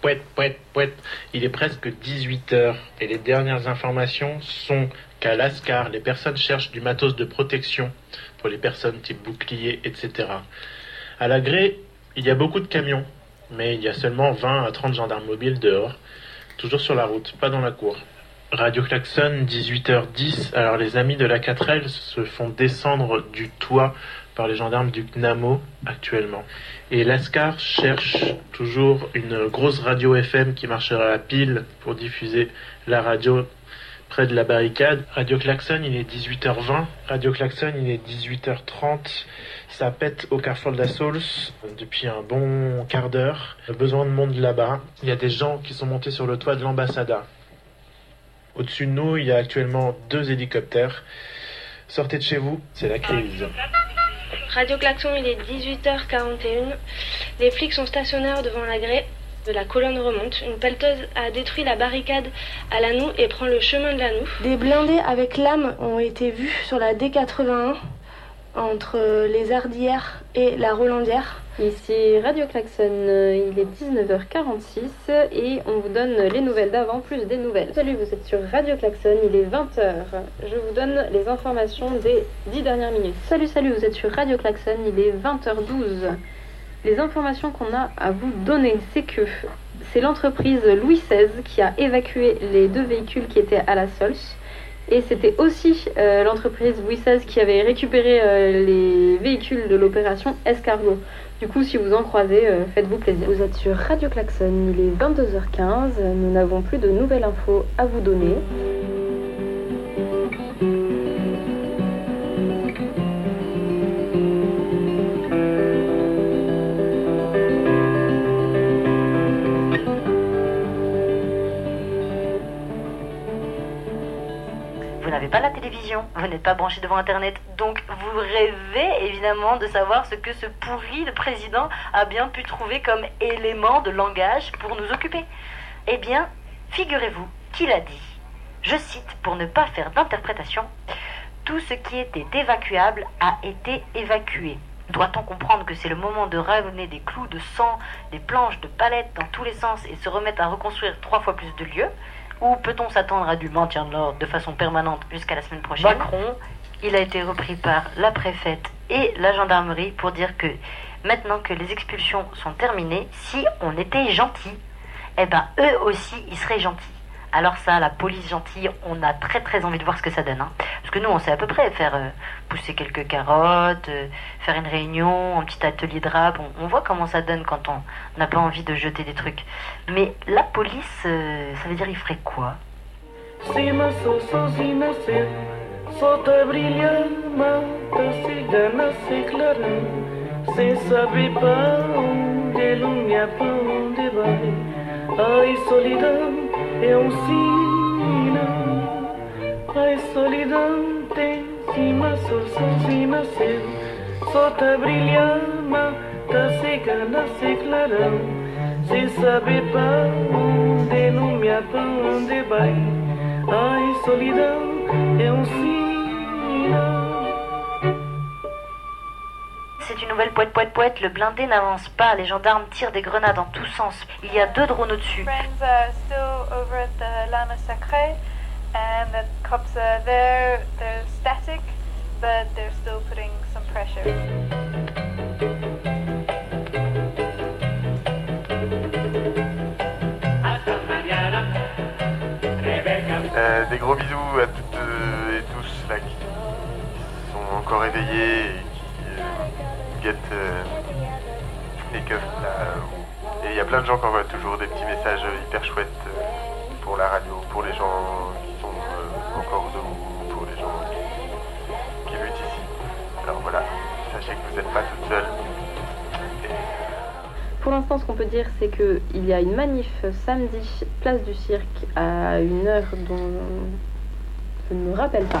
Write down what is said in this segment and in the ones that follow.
Pouette, pouette, pouette. Il est presque 18h et les dernières informations sont qu'à Lascar, les personnes cherchent du matos de protection pour les personnes type bouclier, etc. À la Grée, il y a beaucoup de camions, mais il y a seulement 20 à 30 gendarmes mobiles dehors, toujours sur la route, pas dans la cour. Radio Klaxon, 18h10. Alors les amis de la 4L se font descendre du toit par les gendarmes du CNAMO actuellement. Et Lascar cherche toujours une grosse radio FM qui marchera à pile pour diffuser la radio près de la barricade. Radio Klaxon, il est 18h20. Radio Klaxon, il est 18h30. Ça pète au carrefour de depuis un bon quart d'heure. Besoin de monde là-bas. Il y a des gens qui sont montés sur le toit de l'ambassada. Au-dessus de nous, il y a actuellement deux hélicoptères. Sortez de chez vous, c'est la crise. Radio Klaxon, il est 18h41. Les flics sont stationnaires devant la grée de la colonne remonte. Une pelleteuse a détruit la barricade à Lanou et prend le chemin de Lanou. Des blindés avec lames ont été vus sur la D81 entre les Ardières et la Rolandière. Ici Radio Klaxon, il est 19h46 et on vous donne les nouvelles d'avant plus des nouvelles. Salut, vous êtes sur Radio Klaxon, il est 20h. Je vous donne les informations des 10 dernières minutes. Salut, salut, vous êtes sur Radio Klaxon, il est 20h12. Les informations qu'on a à vous donner, c'est que c'est l'entreprise Louis XVI qui a évacué les deux véhicules qui étaient à la Sols. Et c'était aussi euh, l'entreprise XVI qui avait récupéré euh, les véhicules de l'opération Escargot. Du coup, si vous en croisez, euh, faites-vous plaisir. Vous êtes sur Radio Klaxon, il est 22h15. Nous n'avons plus de nouvelles infos à vous donner. N'avez pas la télévision, vous n'êtes pas branché devant Internet, donc vous rêvez évidemment de savoir ce que ce pourri de président a bien pu trouver comme élément de langage pour nous occuper. Eh bien, figurez-vous qu'il a dit, je cite pour ne pas faire d'interprétation, tout ce qui était évacuable a été évacué. Doit-on comprendre que c'est le moment de ramener des clous de sang, des planches de palettes dans tous les sens et se remettre à reconstruire trois fois plus de lieux? Ou peut-on s'attendre à du maintien de l'ordre de façon permanente jusqu'à la semaine prochaine Macron, il a été repris par la préfète et la gendarmerie pour dire que maintenant que les expulsions sont terminées, si on était gentil, eh ben eux aussi ils seraient gentils. Alors ça, la police gentille, on a très très envie de voir ce que ça donne. hein. Parce que nous, on sait à peu près faire euh, pousser quelques carottes, euh, faire une réunion, un petit atelier de rap. On, voit comment ça donne quand on n'a pas envie de jeter des trucs. Mais la police, euh, ça veut dire il ferait quoi? é um sinal. a solidão tem cima, sol, cima, céu. Só tá brilhando, tá secando, tá se clarão. Sem saber pra onde, não me pra onde vai. Ai, solidão. Nouvelle poète poète poète, le blindé n'avance pas, les gendarmes tirent des grenades en tous sens. Il y a deux drones au-dessus. friends are still over at the Lama Sacré, and the cops are there. They're static, but they're still putting some pressure. Euh, des gros bisous à toutes euh, et tous là qui sont encore éveillés et euh. Et il y a plein de gens qui envoient toujours des petits messages hyper chouettes euh, pour la radio, pour les gens qui sont euh, encore debout, pour les gens qui, luttent ici. Alors voilà, sachez que vous n'êtes pas toutes seules. Pour l'instant, ce qu'on peut dire, c'est qu'il y a une manif samedi, place du cirque, à une heure dont je ne me rappelle pas.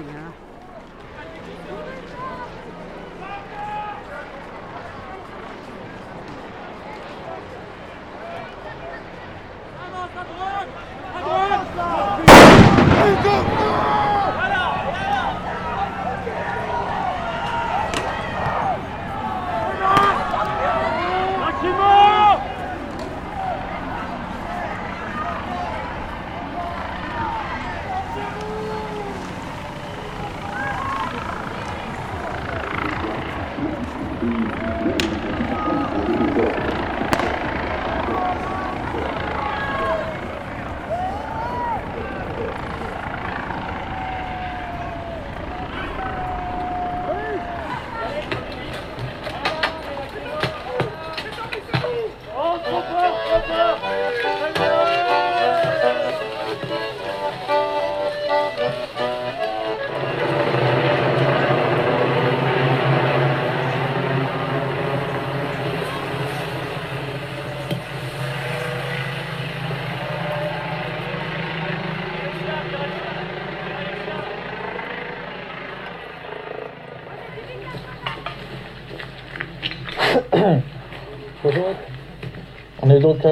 tous Bonjour.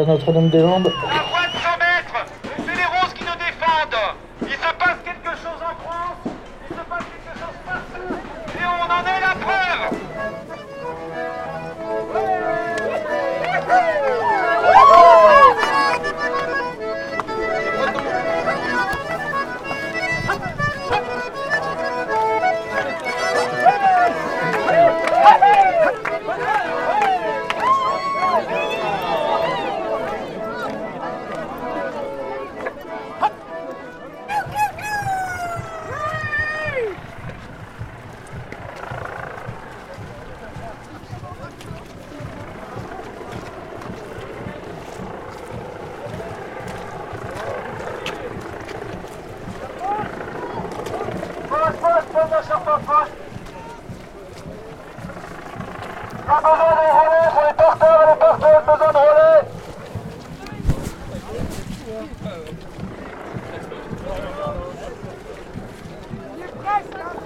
Notre-Dame-des-Landes.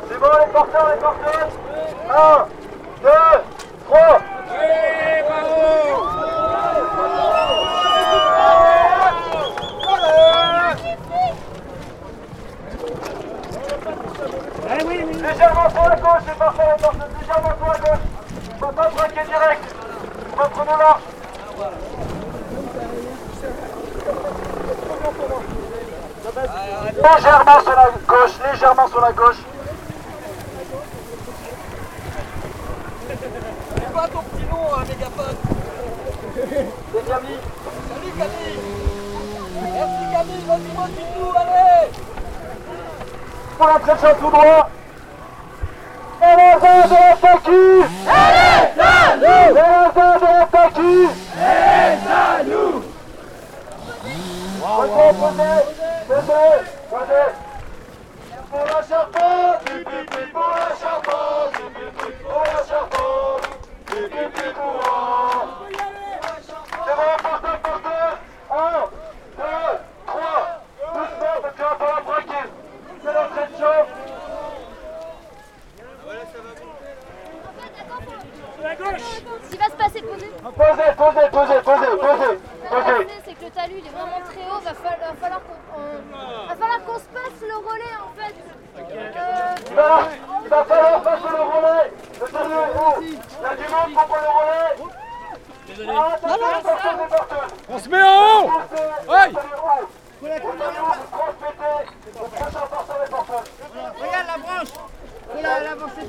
C'est bon les porteurs, les porteuses 1, 2, 3 Légèrement sur la gauche, c'est parfait, légèrement sur la gauche. On va pas braquer direct. Reprenons là Légèrement sur la gauche, légèrement sur la gauche. C'est pas ton petit nom, un mégaphone C'est Camille. Salut Camille Merci Camille, vas-y, tout, allez Pour la pression tout droit. Et la zone de la Paki Et la zone de la Paki Posez, posez, posez, posez. Pour la posez. Posez, posez, posez, posez, posez. C'est que le talus il est vraiment très haut, va falloir, va falloir qu'on on- va falloir qu'on se passe le relais en fait. Euh, Il va, il va falloir passer le relais. Le talus est haut. Il y a du monde pour prendre le relais. Ah, les porteurs. On se met en haut Aïe Regarde la branche La, la branche c'est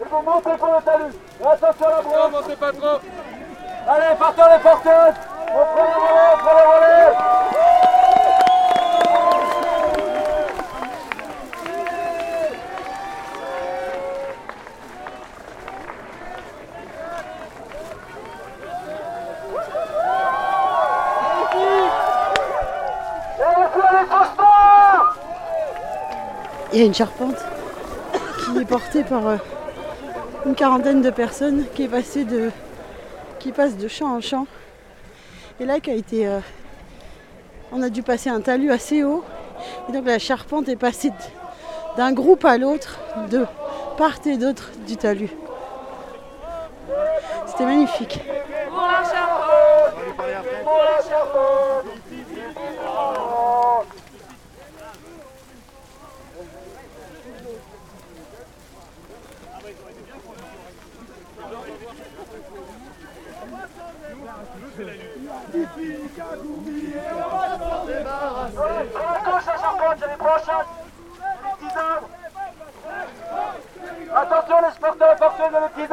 et vous montez pour le talus. Et attention à la brosse. Non, montez pas trop Allez, partons les porteuses. On prend le relais, on prend le relais. Et le coup, elle est transport Il y a une charpente qui est portée par euh, une quarantaine de personnes qui passée de champ en champ. Et là qui a été euh, on a dû passer un talus assez haut. Et donc la charpente est passée d'un groupe à l'autre de part et d'autre du talus. C'était magnifique. Pour la charpente. Pour la charpente La gauche, les petits. Attention, les sporteurs porteuses et les petits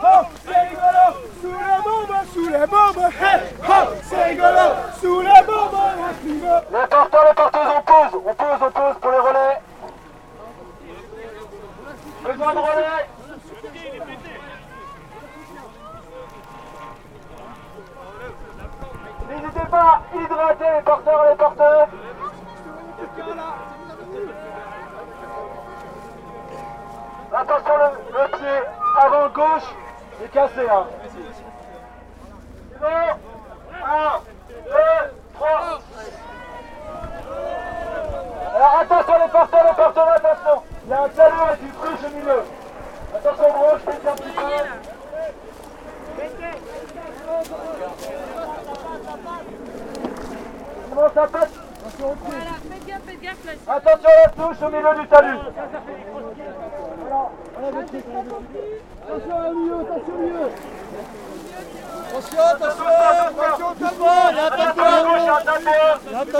ho, c'est rigolo Sous les bombes, sous les bombes Hey, c'est rigolo Sous les bombes, la clim Les porteurs, les porteuses, on pose, on pose, on pose pour les relais. Besoin de relais. N'hésitez pas à hydrater les porteurs les porteuses. Attention, le, le pied avant gauche est cassé. Hein. C'est bon 1, 2, 3. Alors attention les porteurs, les porteurs, attention. Il y a un talon avec une cruche au milieu. Attention au pied. Attention attention Attention, il y a un Il y a un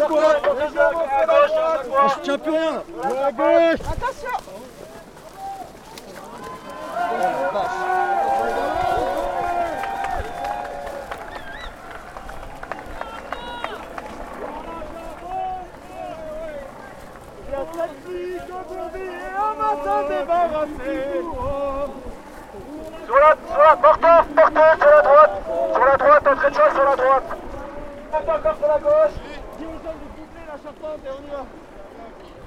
Je tiens À gauche Attention Il y a cette fille qu'aujourd'hui et un matin débarrassé Sur la, sur la, porteur, porteur, sur la droite. Sur la droite, entrée de choix sur la droite. Portez encore sur la gauche. Dis aux hommes de doubler la charpente et on y va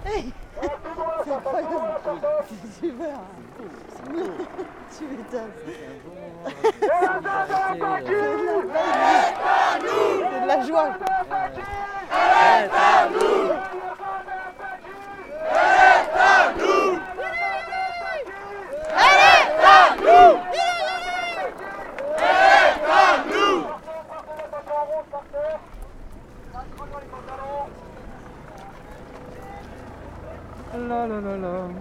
Hey C'est incroyable Super Tu m'étonnes. C'est de la joie. La la la la.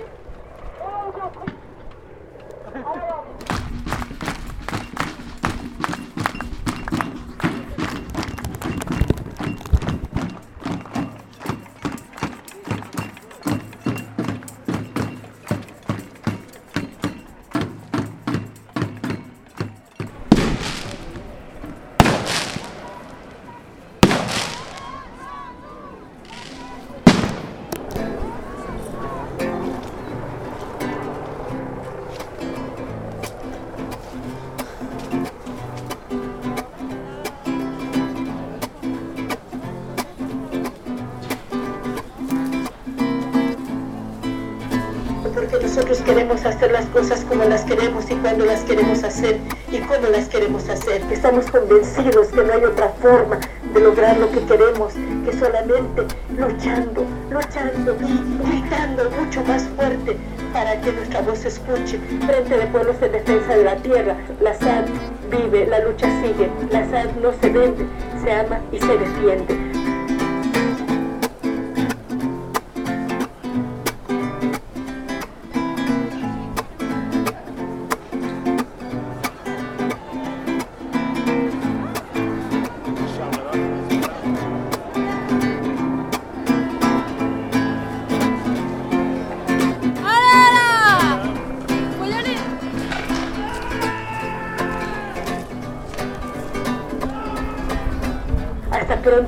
queremos hacer las cosas como las queremos y cuando las queremos hacer y cómo las queremos hacer. Estamos convencidos que no hay otra forma de lograr lo que queremos que solamente luchando, luchando y gritando mucho más fuerte para que nuestra voz se escuche. Frente de Pueblos en Defensa de la Tierra, la SAD vive, la lucha sigue, la SAD no se vende, se ama y se defiende.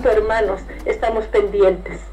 Hermanos. Estamos pendientes.